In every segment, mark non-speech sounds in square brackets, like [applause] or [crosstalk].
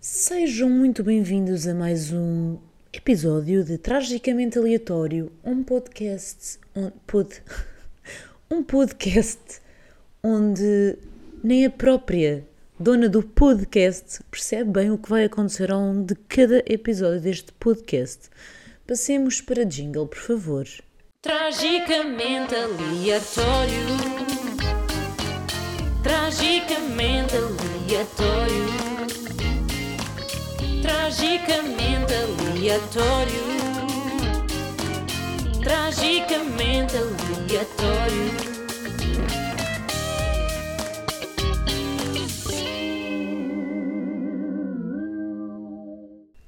Sejam muito bem-vindos a mais um episódio de Tragicamente Aleatório, um podcast, on, pod, [laughs] um podcast onde nem a própria dona do podcast percebe bem o que vai acontecer ao longo de cada episódio deste podcast. Passemos para jingle, por favor. Tragicamente aleatório. Tragicamente aleatório. Tragicamente aleatório. Tragicamente aleatório.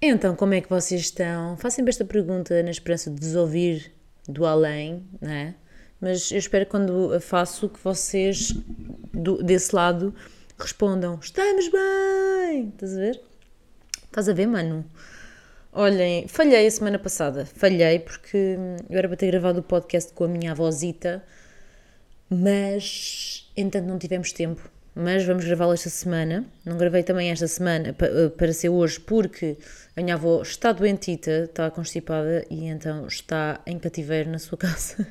Então, como é que vocês estão? Façam sempre esta pergunta na esperança de vos ouvir do além, não é? Mas eu espero que quando a faço que vocês do, desse lado respondam: Estamos bem! Estás a ver? Estás a ver, mano? Olhem, falhei a semana passada. Falhei porque eu era para ter gravado o podcast com a minha avózita, mas entanto não tivemos tempo. Mas vamos gravá-lo esta semana. Não gravei também esta semana para ser hoje porque a minha avó está doentita, está constipada e então está em cativeiro na sua [laughs] casa.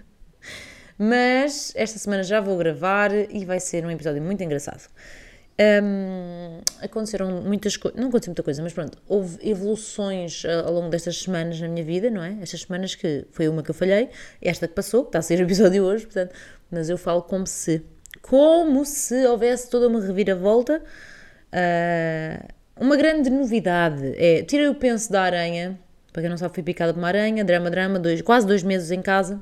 Mas esta semana já vou gravar e vai ser um episódio muito engraçado. Um, aconteceram muitas coisas, não aconteceu muita coisa, mas pronto, houve evoluções uh, ao longo destas semanas na minha vida, não é? Estas semanas que foi uma que eu falhei, esta que passou, que está a ser o episódio hoje, portanto, mas eu falo como se, como se houvesse toda uma reviravolta. Uh, uma grande novidade é, tirei o penso da aranha, para quem não sabe, fui picada por uma aranha, drama, drama, dois, quase dois meses em casa,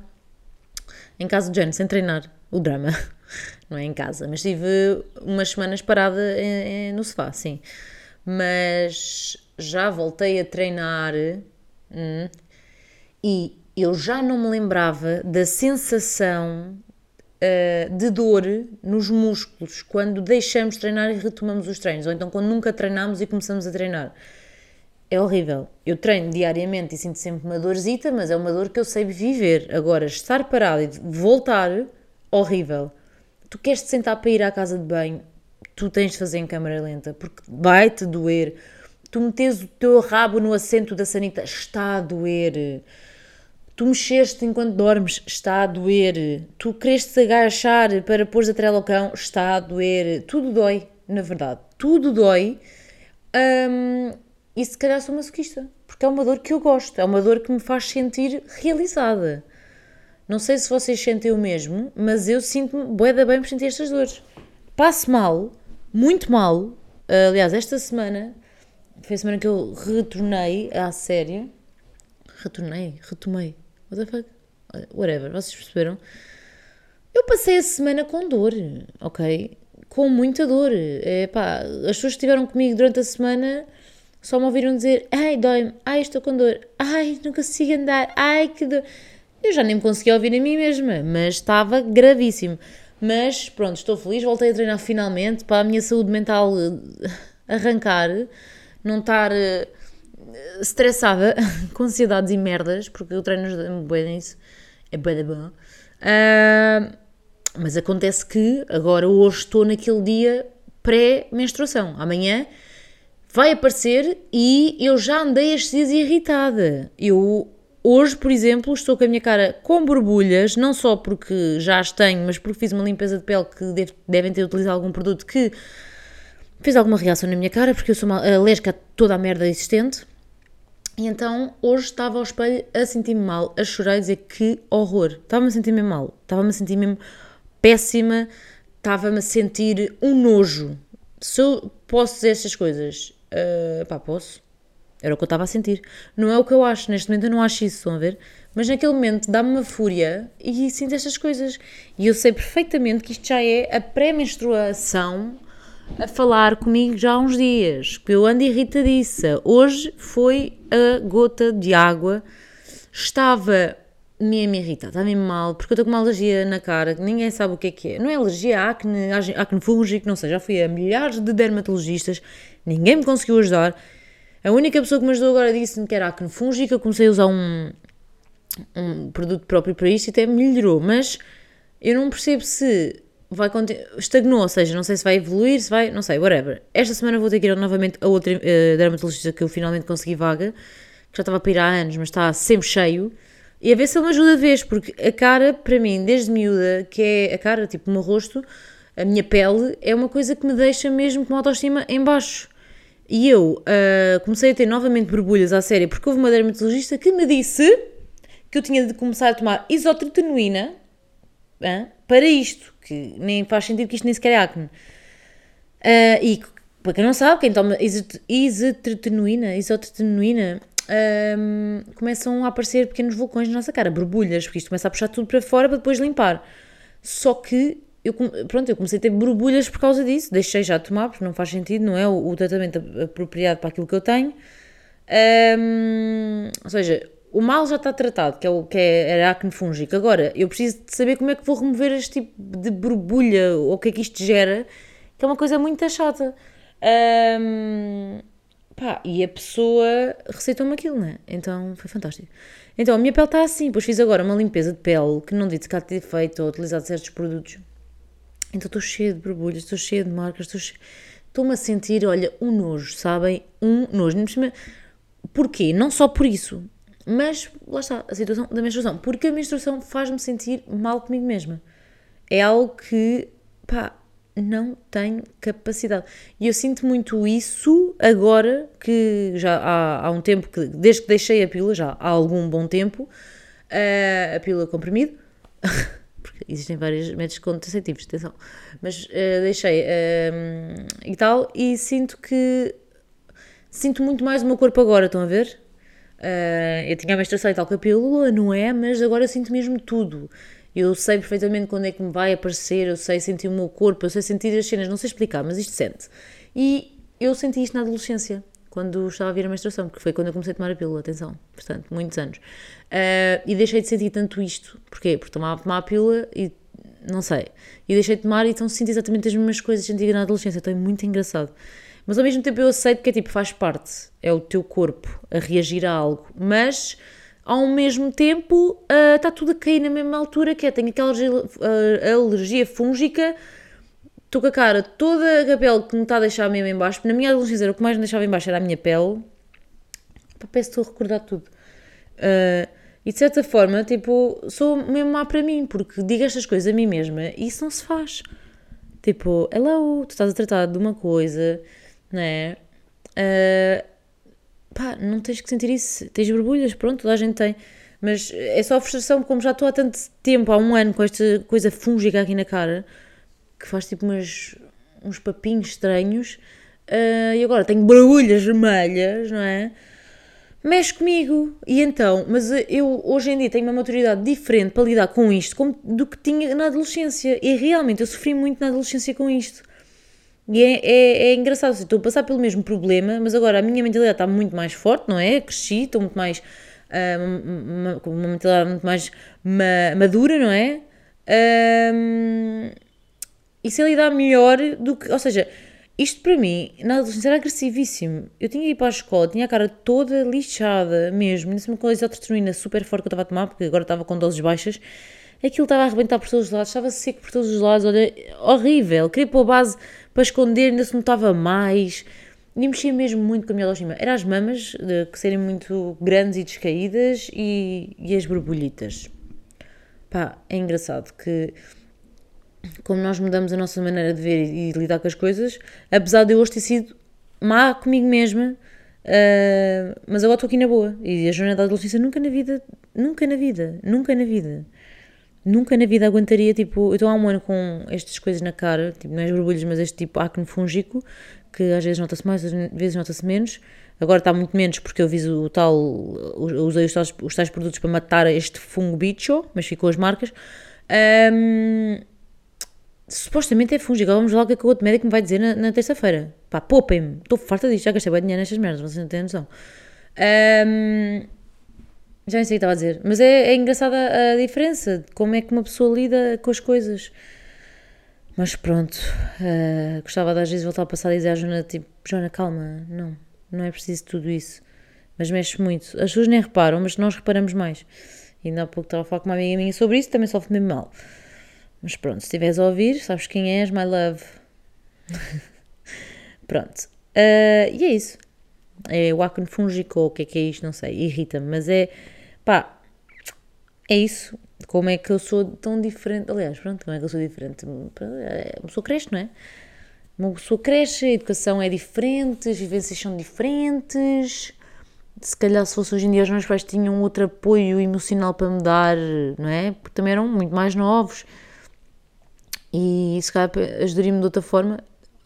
em casa de Jane, sem treinar, o drama. [laughs] não é em casa, mas tive umas semanas parada no sofá, sim. Mas já voltei a treinar hum, e eu já não me lembrava da sensação uh, de dor nos músculos quando deixamos de treinar e retomamos os treinos, ou então quando nunca treinamos e começamos a treinar. É horrível. Eu treino diariamente e sinto sempre uma dorzita, mas é uma dor que eu sei viver. Agora, estar parado e voltar, horrível tu queres te sentar para ir à casa de banho, tu tens de fazer em câmara lenta, porque vai-te doer. Tu metes o teu rabo no assento da sanita, está a doer. Tu mexeste enquanto dormes, está a doer. Tu queres te agachar para pôr a trela ao cão, está a doer. Tudo dói, na verdade. Tudo dói. Um, e se calhar sou masoquista, porque é uma dor que eu gosto, é uma dor que me faz sentir realizada. Não sei se vocês sentem o mesmo, mas eu sinto-me bué da bem por sentir estas dores. Passo mal, muito mal. Aliás, esta semana foi a semana que eu retornei à série. Retornei? Retomei. What the fuck? Whatever, vocês perceberam? Eu passei a semana com dor, ok? Com muita dor. É, pá, as pessoas que estiveram comigo durante a semana só me ouviram dizer: Ai, dói-me, ai, estou com dor, ai, não consigo andar, ai, que dor. Eu já nem me conseguia ouvir a mim mesma, mas estava gravíssimo. Mas pronto, estou feliz, voltei a treinar finalmente para a minha saúde mental eh, arrancar, não estar uh, estressada [laughs] com ansiedades e merdas, porque eu treino ajuda-me bem nisso, é bem bom. Uh, mas acontece que agora hoje estou naquele dia pré-menstruação. Amanhã vai aparecer e eu já andei estes dias irritada. Eu Hoje, por exemplo, estou com a minha cara com borbulhas, não só porque já as tenho, mas porque fiz uma limpeza de pele que deve, devem ter utilizado algum produto que fez alguma reação na minha cara, porque eu sou uma, alérgica a toda a merda existente. E então, hoje estava ao espelho a sentir-me mal, a chorar e dizer que horror. Estava-me a sentir mesmo mal, estava-me a sentir mesmo péssima, estava-me a sentir um nojo. Se eu posso dizer estas coisas, uh, pá, posso era o que eu estava a sentir. Não é o que eu acho, neste momento eu não acho isso, estão a ver? Mas naquele momento dá-me uma fúria e sinto estas coisas. E eu sei perfeitamente que isto já é a pré-menstruação a falar comigo já há uns dias, que eu ando irritadiça. Hoje foi a gota de água, estava mesmo irritada, estava mesmo mal, porque eu estou com uma alergia na cara, que ninguém sabe o que é que é. Não é alergia, a acne, acne fúngico, não sei, já fui a milhares de dermatologistas, ninguém me conseguiu ajudar a única pessoa que me ajudou agora disse-me que era acne fúngica, comecei a usar um, um produto próprio para isto e até melhorou, mas eu não percebo se vai estagnou, ou seja, não sei se vai evoluir, se vai, não sei, whatever. Esta semana vou ter que ir novamente a outra eh, dermatologista que eu finalmente consegui vaga, que já estava para ir há anos, mas está sempre cheio. E a ver se ele me ajuda de vez, porque a cara, para mim, desde miúda, que é a cara, tipo o meu rosto, a minha pele, é uma coisa que me deixa mesmo com a autoestima em baixo. E eu ah, comecei a ter novamente borbulhas à séria, porque houve uma dermatologista que me disse que eu tinha de começar a tomar isotretinoína hã, para isto, que nem faz sentido que isto nem sequer é acne. Ah, e para quem não sabe, quem toma isot- isotretinoína, isotretinoína ahm, começam a aparecer pequenos vulcões na nossa cara, borbulhas, porque isto começa a puxar tudo para fora para depois limpar. Só que eu, pronto, eu comecei a ter borbulhas por causa disso, deixei já de tomar, porque não faz sentido, não é o, o tratamento ap- apropriado para aquilo que eu tenho. Ahm, ou seja, o mal já está tratado, que é, o, que é a acne fúngica. Agora, eu preciso de saber como é que vou remover este tipo de borbulha, ou o que é que isto gera, que é uma coisa muito chata. Ahm, pá, e a pessoa receitou-me aquilo, né? Então foi fantástico. Então a minha pele está assim, depois fiz agora uma limpeza de pele que não disse que há de ter feito ou utilizado certos produtos. Então estou cheia de borbulhas, estou cheia de marcas, estou che- estou-me a sentir, olha, um nojo, sabem? Um nojo. Porquê? Não só por isso, mas lá está, a situação da menstruação. Porque a menstruação faz-me sentir mal comigo mesma. É algo que, pá, não tenho capacidade. E eu sinto muito isso agora, que já há, há um tempo, que, desde que deixei a pílula, já há algum bom tempo, eh, a pílula comprimido, [laughs] porque existem vários métodos contraceptivos, atenção, mas eh, deixei eh, e tal, e sinto que sinto muito mais o meu corpo agora, estão a ver? Ah, eu tinha a menstruação e tal com a pílula, não é? Mas agora sinto mesmo tudo. Eu sei perfeitamente quando é que me vai aparecer, eu sei sentir o meu corpo, eu sei sentir as cenas, não sei explicar, mas isto sente. E eu senti isto na adolescência, quando estava a vir a menstruação, porque foi quando eu comecei a tomar a pílula, atenção, portanto, muitos anos. Ah, e deixei de sentir tanto isto. Porquê? Porque tomava tomar a pílula e não sei. E deixei de tomar e então sinto exatamente as mesmas coisas que sentia na adolescência. Então é muito engraçado. Mas ao mesmo tempo eu aceito que é tipo, faz parte. É o teu corpo a reagir a algo. Mas ao mesmo tempo ah, está tudo a cair na mesma altura que é. Tenho aquela alergia, ah, alergia fúngica. Estou com a cara toda a pele que me está a deixar mesmo em baixo. Na minha adolescência o que mais me deixava em baixo era a minha pele. Pá, parece estou a recordar tudo. Ah, e de certa forma, tipo, sou mesmo má para mim, porque digo estas coisas a mim mesma e isso não se faz. Tipo, hello, tu estás a tratar de uma coisa, não é? Ah, pá, não tens que sentir isso. Tens borbulhas, pronto, toda a gente tem. Mas é só frustração, como já estou há tanto tempo, há um ano, com esta coisa fúngica aqui na cara, que faz tipo umas, uns papinhos estranhos, ah, e agora tenho borbulhas vermelhas, não é? mexe comigo. E então, mas eu hoje em dia tenho uma maturidade diferente para lidar com isto como, do que tinha na adolescência. E realmente eu sofri muito na adolescência com isto. E é, é, é engraçado, estou a passar pelo mesmo problema, mas agora a minha mentalidade está muito mais forte, não é? Cresci, estou muito mais. ah, uma- com uma mentalidade muito mais ma- madura, não é? Ahm, e sei lidar melhor do que. Ou seja, isto para mim, na adolescência, era agressivíssimo. Eu tinha ir para a escola, tinha a cara toda lixada mesmo, ainda com a isotretinoína super forte que eu estava a tomar, porque agora estava com doses baixas. Aquilo estava a arrebentar por todos os lados, estava seco por todos os lados, olha, horrível. Queria pôr a base para esconder, ainda se notava mais. E mexia mesmo muito com a minha autoestima. Era as mamas, de, que serem muito grandes e descaídas, e, e as borbulhitas. Pá, é engraçado que como nós mudamos a nossa maneira de ver e, lidar com as coisas, apesar de eu hoje ter sido má comigo mesma, ah, mas agora estou aqui na boa. E a jornada da adolescência nunca na vida, nunca na vida, nunca na vida, nunca na vida aguentaria, tipo, eu estou há um ano com estas coisas na cara, tipo, não é as borbulhas, mas este tipo acne fúngico, que às vezes nota-se mais, às vezes nota-se menos. Agora está muito menos porque eu viso o tal, usei os tais, os tais produtos para matar este fungo bicho, mas ficou as marcas. Ahm, supostamente é fúngico. Vamos lá o que é que o outro médico me vai dizer na, na terça-feira. Pá, poupem-me. Estou farta disto. Já gastei bem dinheiro nestas merdas. Vocês não têm noção. Ahm, já nem sei o que estava a dizer. Mas é, é engraçada a diferença de como é que uma pessoa lida com as coisas. Mas pronto. ah, gostava de às vezes voltar a passar a dizer à Joana, tipo, Joana, calma. Não, não é preciso tudo isso. Mas mexe muito. As pessoas nem reparam, mas nós reparamos mais. E ainda há pouco estava a falar com uma amiga minha sobre isso, também sofre mesmo mal. Mas pronto, se estiveres a ouvir, sabes quem és, my love. [laughs] pronto. Uh, e é isso. É o acne fúngico, o que é que é isto, não sei, irrita-me, mas é, pá, é isso. Como é que eu sou tão diferente? Aliás, pronto, como é que eu sou diferente? Uma pessoa cresce, não é? Uma pessoa cresce, a educação é diferente, as vivências são diferentes. Se calhar, se fosse hoje em dia, os meus pais tinham outro apoio emocional para me dar, não é? Porque também eram muito mais novos. E se calhar ajudaria-me de outra forma,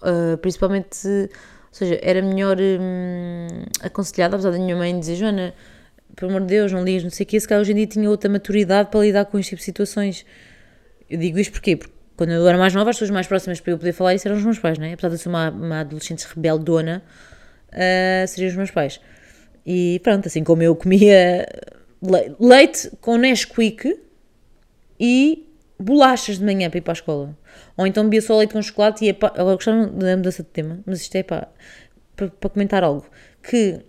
uh, principalmente, ou seja, era melhor hum, aconselhada, apesar da minha mãe dizer, Joana, pelo amor de Deus, não ligas, não sei o quê, se calhar hoje em dia tinha outra maturidade para lidar com este tipo de situações. Eu digo isto porquê? Porque quando eu era mais nova, as pessoas mais próximas para eu poder falar isso eram os meus pais, não é? Apesar de eu ser uma, uma adolescente rebeldona, uh, seriam os meus pais. E pronto, assim como eu comia leite com Nesquik e bolachas de manhã para ir para a escola. Ou então bebia só leite com chocolate e ia para... Agora gostaram da mudança de tema, mas isto é para, para, para comentar algo. Que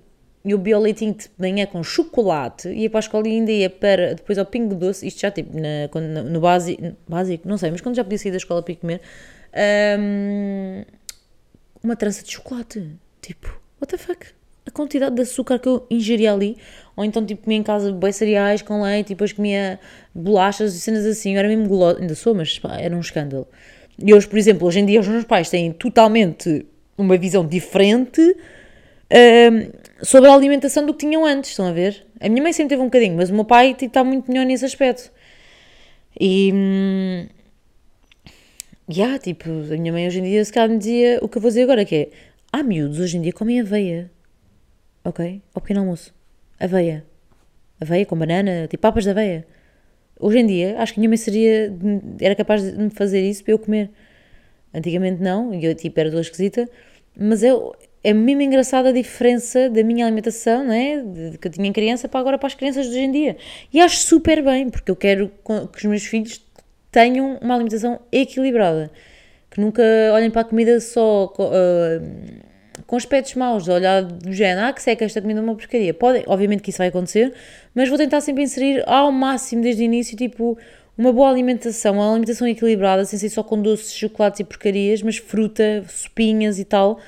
eu bebia o leitinho de manhã com chocolate, ia para a escola e ainda ia para, depois ao pingo doce, isto já tipo na, quando, no básico, básico, não sei, mas quando já podia sair da escola para ir comer, um, uma trança de chocolate. Tipo, what the fuck? A quantidade de açúcar que eu ingeria ali, ou então tipo comia em casa bem cereais com leite e depois comia bolachas e cenas assim, eu era mesmo gulosa, ainda sou, mas pá, era um escândalo. E hoje, por exemplo, hoje em dia os meus pais têm totalmente uma visão diferente um, sobre a alimentação do que tinham antes, estão a ver? A minha mãe sempre teve um bocadinho, mas o meu pai tipo, está muito melhor nesse aspecto. E. Hum, yeah, tipo, a minha mãe hoje em dia se calhar me dizia o que eu vou dizer agora, que é há miúdos hoje em dia comem aveia. Ok? Ao pequeno almoço. Aveia. Aveia com banana, tipo papas de aveia. Hoje em dia, acho que a minha mãe seria, era capaz de me fazer isso para eu comer. Antigamente não, e eu tipo era toda esquisita, mas eu, é mesmo engraçada a diferença da minha alimentação, né? De, que eu tinha em criança para agora para as crianças de hoje em dia. E acho super bem, porque eu quero que os meus filhos tenham uma alimentação equilibrada. Que nunca olhem para a comida só uh, com aspectos maus, olhar do género, ah, que seca, esta comida é uma porcaria. Pode, obviamente que isso vai acontecer, mas vou tentar sempre inserir ao máximo desde o início, tipo, uma boa alimentação, uma alimentação equilibrada, sem ser só com doces, chocolates e porcarias, mas fruta, sopinhas e tal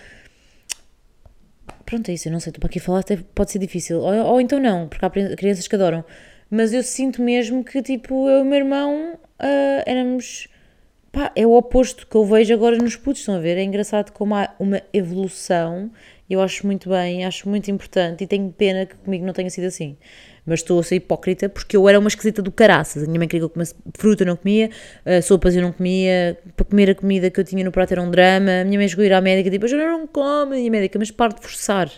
Pronto, é isso, eu não sei, estou para aqui falar, até pode ser difícil. Ou, ou então não, porque há crianças que adoram. Mas eu sinto mesmo que, tipo, eu e o meu irmão uh, éramos. Pá, é o oposto que eu vejo agora nos putos, estão a ver? É engraçado como há uma evolução, eu acho muito bem, acho muito importante e tenho pena que comigo não tenha sido assim mas estou a ser hipócrita porque eu era uma esquisita do caraças. A minha mãe queria que eu comesse fruta, eu não comia, uh, sopas eu não comia, para comer a comida que eu tinha no prato era um drama. A minha mãe chegou a ir à médica tipo, eu não como, e a médica, mas pare de forçar.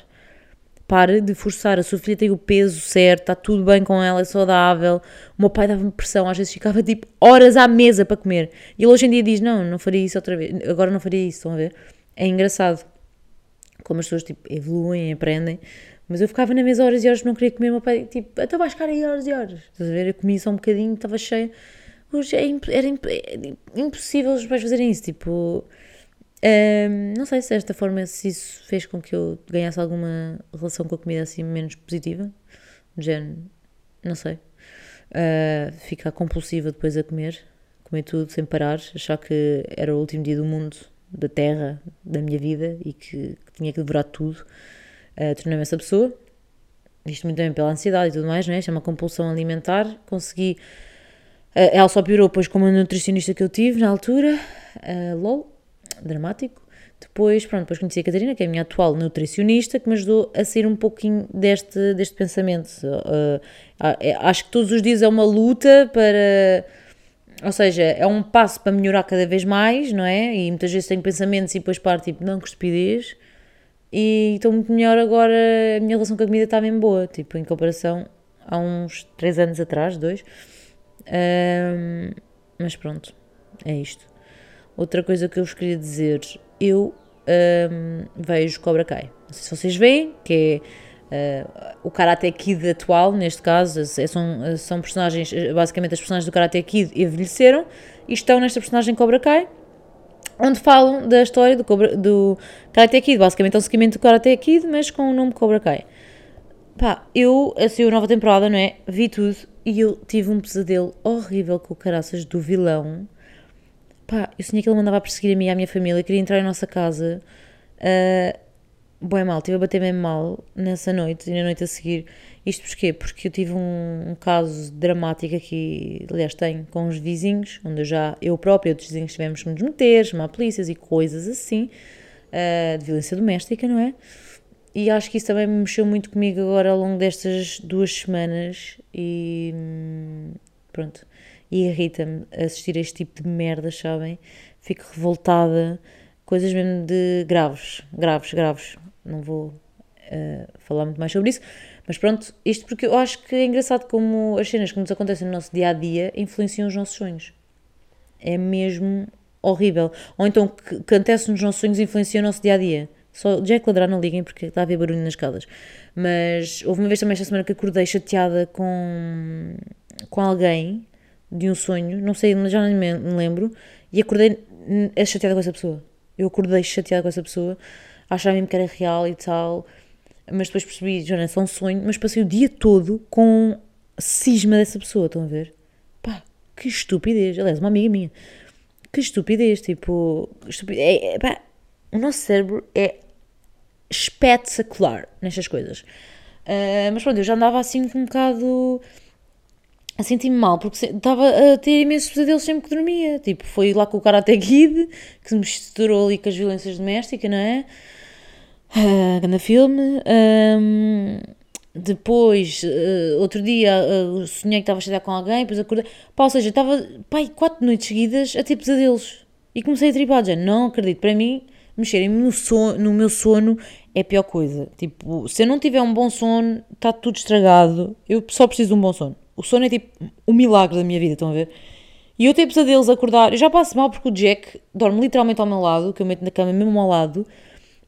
Pare de forçar, a sua filha tem o peso certo, está tudo bem com ela, é saudável. O meu pai dava-me pressão, às vezes ficava tipo horas à mesa para comer. E ele hoje em dia diz: Não, não faria isso outra vez, agora não faria isso, estão a ver? É engraçado como as pessoas tipo, evoluem, aprendem. Mas eu ficava na mesa horas e horas, não queria comer, meu pai, tipo, até vais ficar aí horas e horas. Estás a ver? Eu comia só um bocadinho, estava cheia. Hoje é era é impossível os pais fazerem isso, tipo... Um, não sei se desta forma, se isso fez com que eu ganhasse alguma relação com a comida assim menos positiva. Género, não sei. Uh, ficar compulsiva depois a comer, comer tudo sem parar, achar que era o último dia do mundo, da terra, da minha vida e que, que tinha que devorar tudo uh, tornei-me essa pessoa. Isto muito bem pela ansiedade e tudo mais, não é? É uma compulsão alimentar. Consegui. Uh, ela só piorou depois com uma nutricionista que eu tive na altura. Uh, LOL, dramático. Depois, pronto, depois conheci a Catarina, que é a minha atual nutricionista, que me ajudou a sair um pouquinho deste, deste pensamento. Uh, acho que todos os dias é uma luta para. Ou seja, é um passo para melhorar cada vez mais, não é? E muitas vezes tenho pensamentos e depois paro tipo, não, que estupidez. E estou muito melhor agora, a minha relação com a comida está bem boa, tipo, em comparação a uns 3 anos atrás, dois. Um, mas pronto, é isto. Outra coisa que eu vos queria dizer, eu um, vejo Cobra Kai. Não sei se vocês veem, que é uh, o Karate Kid atual, neste caso, é, são, são personagens, basicamente as personagens do Karate Kid envelheceram e estão nesta personagem Cobra Kai onde falam da história do, Cobra, do Karate Kid, basicamente é um seguimento do Karate Kid, mas com o nome Cobra Kai. Pá, eu, assim, a nova temporada, não é? Vi tudo e eu tive um pesadelo horrível com o caraças do vilão. Pá, eu sonhei que ele mandava a perseguir a mim e minha família, queria entrar em nossa casa. Uh, Boé mal, estive a bater bem mal nessa noite e na noite a seguir. Isto porquê? Porque eu tive um, um, caso dramático aqui, aliás, tenho, com os vizinhos, onde eu já, eu própria e outros vizinhos tivemos que nos meter, chamar polícias e coisas assim, uh, de violência doméstica, não é? E acho que isso também me mexeu muito comigo agora ao longo destas duas semanas e hum, pronto. E irrita-me assistir a este tipo de merda, sabem? Fico revoltada, coisas mesmo de graves, graves, graves. Não vou uh, falar muito mais sobre isso, mas pronto, isto porque eu acho que é engraçado como as cenas que nos acontecem no nosso dia a dia influenciam os nossos sonhos. É mesmo horrível. Ou então que, que acontece nos nossos sonhos influencia o nosso dia a dia. Só Jack ladrar não liguem porque está a haver barulho nas escadas. Mas houve uma vez também esta semana que acordei chateada com, com alguém de um sonho, não sei, já não me lembro, e acordei chateada com essa pessoa. Eu acordei chateada com essa pessoa, achava mesmo que era real e tal, mas depois percebi, já não é só um sonho, mas passei o dia todo com cisma dessa pessoa, estão a ver? Pá, que estupidez. Aliás, uma amiga minha. Que estupidez, tipo, estupidez. É, é, pá, o nosso cérebro é espetacular nestas coisas. Uh, mas pronto, eu já andava assim um bocado a sentir-me mal, porque estava a ter imensos pesadelos sempre que dormia. Tipo, foi lá com o Karate Kid, que se misturou ali com as violências domésticas, não é? Uh, grande filme. Um, depois, uh, outro dia, uh, sonhei que estava a chegar com alguém, depois acordei. Pá, ou seja, estava, pai, quatro noites seguidas a ter pesadelos. E comecei a tripar, já não acredito. Para mim, mexerem-me no, no meu sono é a pior coisa. Tipo, se eu não tiver um bom sono, está tudo estragado. Eu só preciso de um bom sono. O sono é tipo o milagre da minha vida, estão a ver? E eu tenho pesadelos acordar. Eu já passo mal porque o Jack dorme literalmente ao meu lado, que eu meto na cama mesmo ao lado,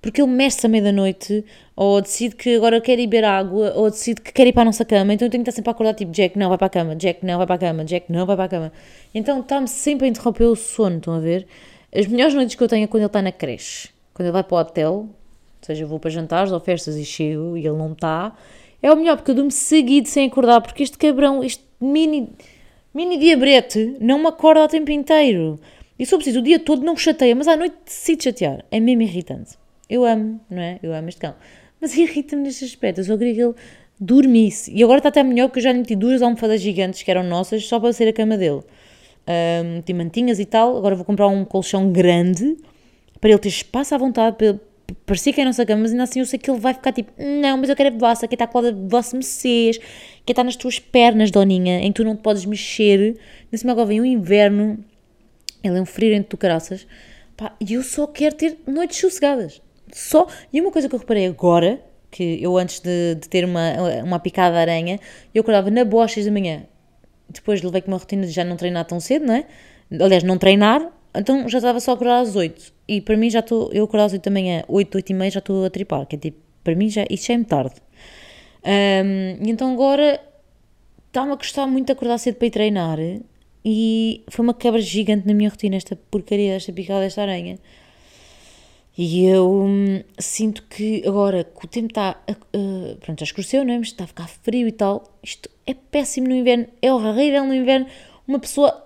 porque ele mexe-se à meia-da-noite, ou decide que agora quer ir beber água, ou decide que quer ir para a nossa cama. Então eu tenho que estar sempre a acordar, tipo, Jack, não, vai para a cama, Jack, não, vai para a cama, Jack, não, vai para a cama. Então está-me sempre a interromper o sono, estão a ver? As melhores noites que eu tenho é quando ele está na creche. Quando ele vai para o hotel, ou seja, eu vou para jantares ou festas e chego e ele não está é o melhor, porque eu durmo seguido sem acordar, porque este cabrão, este mini, mini diabrete, não me acorda o tempo inteiro. E se eu preciso o dia todo, não chateia, mas à noite decide chatear. É mesmo irritante. Eu amo, não é? Eu amo este cão. Mas irrita-me neste aspecto. Eu só queria que ele dormisse. E agora está até melhor, porque eu já lhe meti duas almofadas gigantes que eram nossas, só para ser a cama dele. Um, mantinhas e tal. Agora vou comprar um colchão grande para ele ter espaço à vontade, para, parecia que é a nossa cama, mas ainda assim eu sei que ele vai ficar tipo, não, mas eu quero a vossa, que está colada de vosso mecês, que está nas tuas pernas, doninha, em que tu não te podes mexer. Nesse agora vem o inverno, ele é um frio entre tu caraças, pá, e eu só quero ter noites sossegadas. Só. E uma coisa que eu reparei agora, que eu antes de, de ter uma, uma picada de aranha, eu acordava na boa 6 da manhã. Depois levei com uma rotina de já não treinar tão cedo, não é? Aliás, não treinar, então já estava só a acordar às 8. E para mim já estou, eu acordar às 8 da manhã, 8, 8 e meia já estou a tripar, que é tipo, para mim já, isso já é tarde. Um, e então agora está-me a custar muito acordar cedo para ir treinar e foi uma quebra gigante na minha rotina esta porcaria, esta picada desta aranha. E eu hum, sinto que agora que o tempo está. Uh, pronto, já escureceu, não é? Mas está a ficar frio e tal. Isto é péssimo no inverno, é horrível no inverno uma pessoa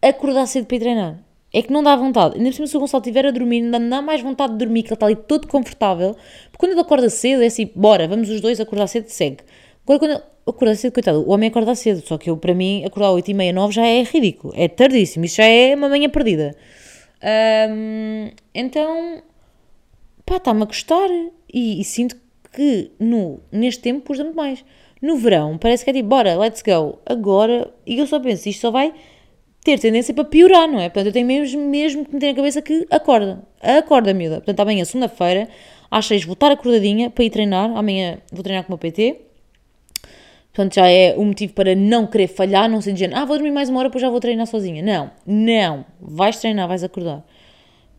acordar cedo para ir treinar. É que não dá vontade. Ainda por cima, se o Gonçalo estiver a dormir, ainda não dá mais vontade de dormir, que ele está ali todo confortável. Porque quando ele acorda cedo, é assim, bora, vamos os dois acordar cedo, segue. Agora, quando ele acorda cedo, coitado, o homem acorda cedo. Só que eu, para mim, acordar às 8 e meia, 9 já é ridículo. É tardíssimo. Isso já é uma manhã perdida. Então, pá, está-me a gostar. E, e, sinto que no, neste tempo pus muito mais. No verão, parece que é tipo, bora, let's go. Agora, e eu só penso, isto só vai ter tendência para piorar, não é? Portanto, eu tenho mesmo, mesmo que meter na cabeça que acorda. Acorda, miúda. Portanto, amanhã, segunda-feira, às seis, vou estar acordadinha para ir treinar. Amanhã vou treinar com o meu PT. Portanto, já é o motivo para não querer falhar, não ser dizendo, ah, vou dormir mais uma hora, depois já vou treinar sozinha. Não, não. Vais treinar, vais acordar.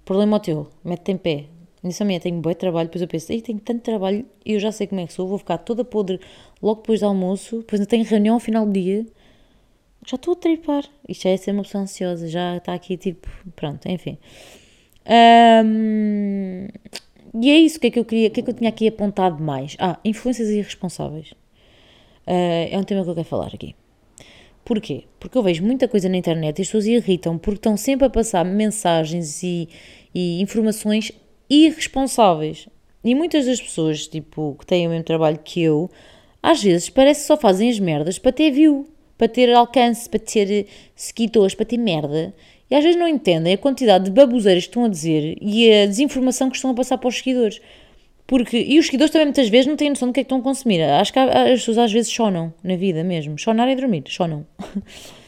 Problema teu, mete-te em pé. Nisso amanhã tenho bom trabalho, depois eu penso, ei, tenho tanto trabalho e eu já sei como é que sou, vou ficar toda podre logo depois do almoço, depois ainda tenho reunião ao final do dia já estou a tripar. Isto já é ser uma pessoa ansiosa, já está aqui tipo, pronto, enfim. Um, e é isso que é que eu queria, que é que eu tinha aqui apontado mais. Ah, influências irresponsáveis. Uh, é um tema que eu quero falar aqui. Porquê? Porque eu vejo muita coisa na internet e as pessoas irritam porque estão sempre a passar mensagens e, e informações irresponsáveis. E muitas das pessoas, tipo, que têm o mesmo trabalho que eu, às vezes parece que só fazem as merdas para ter view, para ter alcance, para ter seguidores, para ter merda. E às vezes não entendem a quantidade de baboseiras que estão a dizer e a desinformação que estão a passar para os seguidores. Porque, e os seguidores também muitas vezes não têm noção do que é que estão a consumir. Acho que as pessoas às vezes chonam na vida mesmo. Chonar é dormir, chonam. [laughs]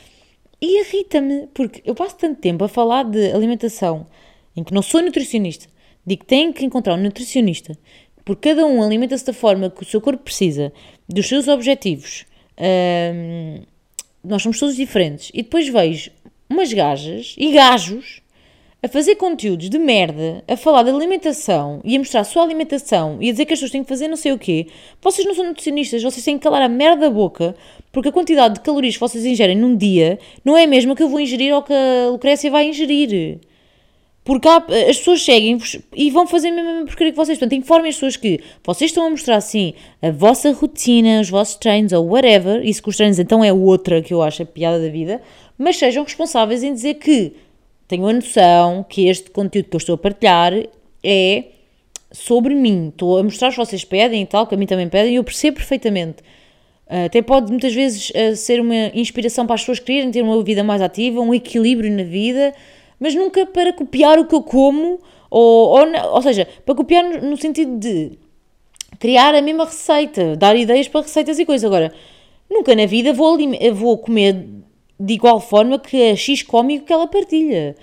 E irrita-me, porque eu passo tanto tempo a falar de alimentação, em que não sou nutricionista, digo que têm que encontrar um nutricionista, porque cada um alimenta-se da forma que o seu corpo precisa, dos seus objetivos. Hum, nós somos todos diferentes. E depois vejo umas gajas e gajos a fazer conteúdos de merda, a falar de alimentação e a mostrar a sua alimentação e a dizer que as pessoas têm que fazer não sei o quê. Vocês não são nutricionistas, vocês têm que calar a merda da boca, porque a quantidade de calorias que vocês ingerem num dia não é a mesma que eu vou ingerir ou que a Lucrécia vai ingerir. Porque há- as pessoas seguem-vos e vão fazer a mesma porcaria que vocês. Portanto, informem as pessoas que vocês estão a mostrar assim a vossa rotina, os vossos treinos ou whatever. Isso que os treinos então é outra que eu acho a piada da vida. Mas sejam responsáveis em dizer que tenham a noção que este conteúdo que eu estou a partilhar é sobre mim. Estou a mostrar os que vocês pedem e tal, que a mim também pedem, e eu percebo perfeitamente. Uh, Até pode muitas vezes uh, ser uma inspiração para as pessoas quererem ter uma vida mais ativa, um equilíbrio na vida, mas nunca para copiar o que eu como, ou, ou, ou seja, para copiar no, no sentido de criar a mesma receita, dar ideias para receitas e coisas. Agora, nunca na vida vou, vou comer de igual forma que a X come que ela partilha.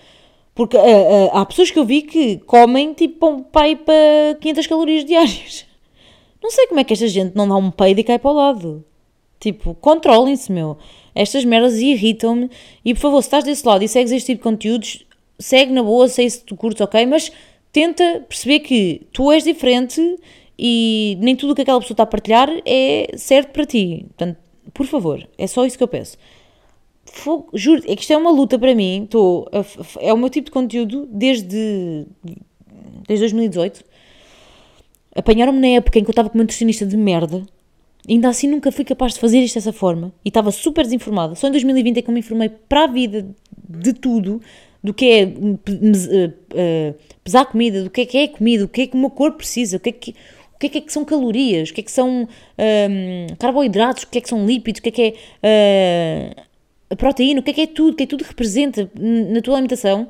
Porque ah, ah, há pessoas que eu vi que comem tipo um pai para 500 calorias diárias. Não sei como é que esta gente não dá um peido e cai para o lado. Tipo, controlem-se, meu. Estas merdas irritam-me. E por favor, se estás desse lado e segues este tipo de conteúdos, segue na boa, sei se tu curtes, ok? Mas tenta perceber que tu és diferente e nem tudo o que aquela pessoa está a partilhar é certo para ti. Portanto, por favor, é só isso que eu peço. Fogo, juro, é que isto é uma luta para mim. A é o meu tipo de conteúdo desde, desde 2018. Apanharam-me na época em que eu estava com uma nutricionista de merda. Ainda assim nunca fui capaz de fazer isto dessa forma. E estava super desinformada. Só em 2020 é que eu me informei para a vida de tudo. Do que é hum, eh, eh, pesar comida, do que é que é comida, o que é que o meu corpo precisa, o que é que, o que, é, que, é são calorias, o que é que são hum, carboidratos, o que é que são lípidos, o que é que é eh, a proteína, o que é que é tudo, o que é que tudo representa na tua alimentação.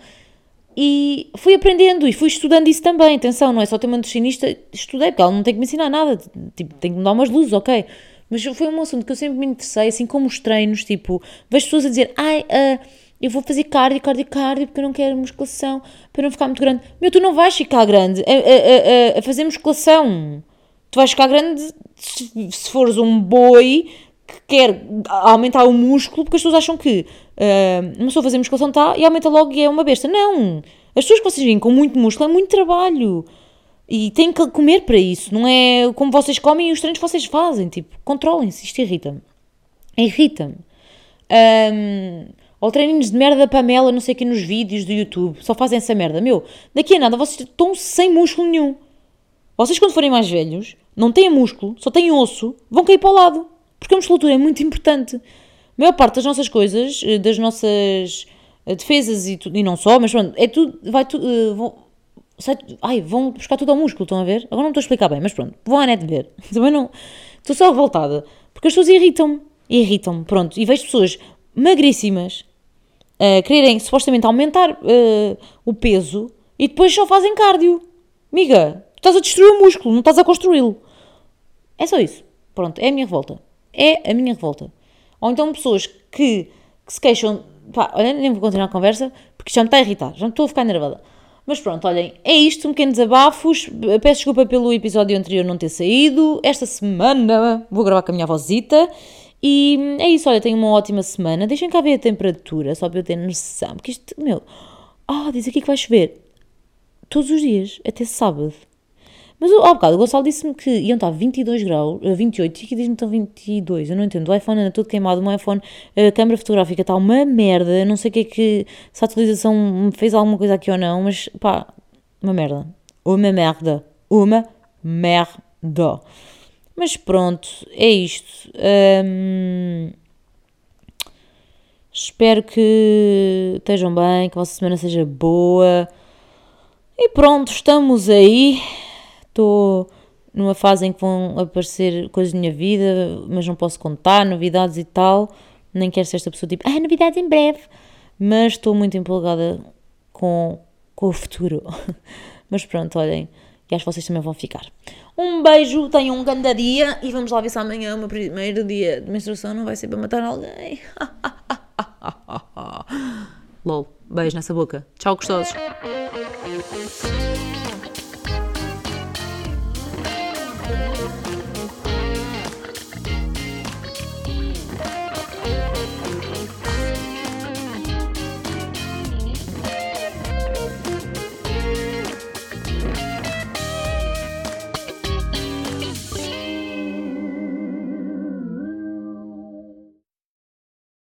E fui aprendendo e fui estudando isso também. Atenção, não é só ter uma nutricionista, estudei, porque ela não tem que me ensinar nada, tipo, tem que me dar umas luzes, ok. Mas foi um assunto que eu sempre me interessei, assim como os treinos, tipo, vejo pessoas a dizer, ai, ah, eu vou fazer cardio, cardio, cardio, porque eu não quero musculação, para não ficar muito grande. Meu, tu não vais ficar grande a- a- a- a fazer musculação. Tu vais ficar grande se, se fores um boi que quer aumentar o músculo, porque as pessoas acham que uma pessoa fazer musculação está e aumenta logo e é uma besta. Não! As pessoas que vocês veem com muito músculo é muito trabalho. E têm que comer para isso. Não é como vocês comem e os treinos que vocês fazem. Tipo, controlem-se. Isto irrita-me. Irrita-me. Ahm, ou treininhos de merda da Pamela, não sei o que, nos vídeos do YouTube. Só fazem essa merda. Meu, daqui a nada vocês estão sem músculo nenhum. Vocês, quando forem mais velhos, não têm músculo, só têm osso, vão cair para o lado. Porque a musculatura é muito importante. A maior parte das nossas coisas, eh, das nossas eh, defesas e, tu- e não só, mas pronto, é tudo, vai tudo, eh, vão, sai- ai, vão buscar tudo ao músculo, estão a ver? Agora não estou a explicar bem, mas pronto, vão à net ver. [laughs] Também não, estou só revoltada. Porque as pessoas irritam-me, irritam-me, pronto. E vejo pessoas magríssimas a quererem supostamente aumentar eh, o peso e depois só fazem cardio. Miga, tu estás a destruir o músculo, não estás a construí-lo. É só isso. Pronto, é a minha revolta. É a minha revolta. Ou então pessoas que, que se queixam. Pá, olha, nem vou continuar a conversa porque já me está a irritar, já me estou a ficar nervada. Mas pronto, olhem, é isto, um pequeno desabafos. Peço desculpa pelo episódio anterior não ter saído. Esta semana vou gravar com a minha avózita. E é isso, olha, tenho uma ótima semana. Deixem cá ver a temperatura, só para eu ter noção. Porque isto, meu. Ah, diz aqui que vai chover. Todos os dias, até sábado. Mas eu- há bocado o Gonçalo disse-me que iam estar 22 graus, eh, 28, e aqui diz-me que estão 22. Eu não entendo. O iPhone anda todo queimado, o meu iPhone, a câmera fotográfica está uma merda. Não sei o que é que. Se a atualização me fez alguma coisa aqui ou não, mas pá, uma merda. Uma merda. Uma merda. Mas pronto, é isto. Hum, Espero que estejam bem, que a vossa semana seja boa. E pronto, estamos aí. Estou numa fase em que vão aparecer coisas da minha vida, mas não posso contar, novidades e tal. Nem quero ser esta pessoa tipo, ah, novidades em breve. Mas estou muito empolgada com, com o futuro. [laughs] mas pronto, olhem, e acho que vocês também vão ficar. Um beijo, tenham um grande dia e vamos lá ver se amanhã, o meu primeiro dia de menstruação, não vai ser para matar alguém. [laughs] LOL, beijo nessa boca. Tchau, gostosos.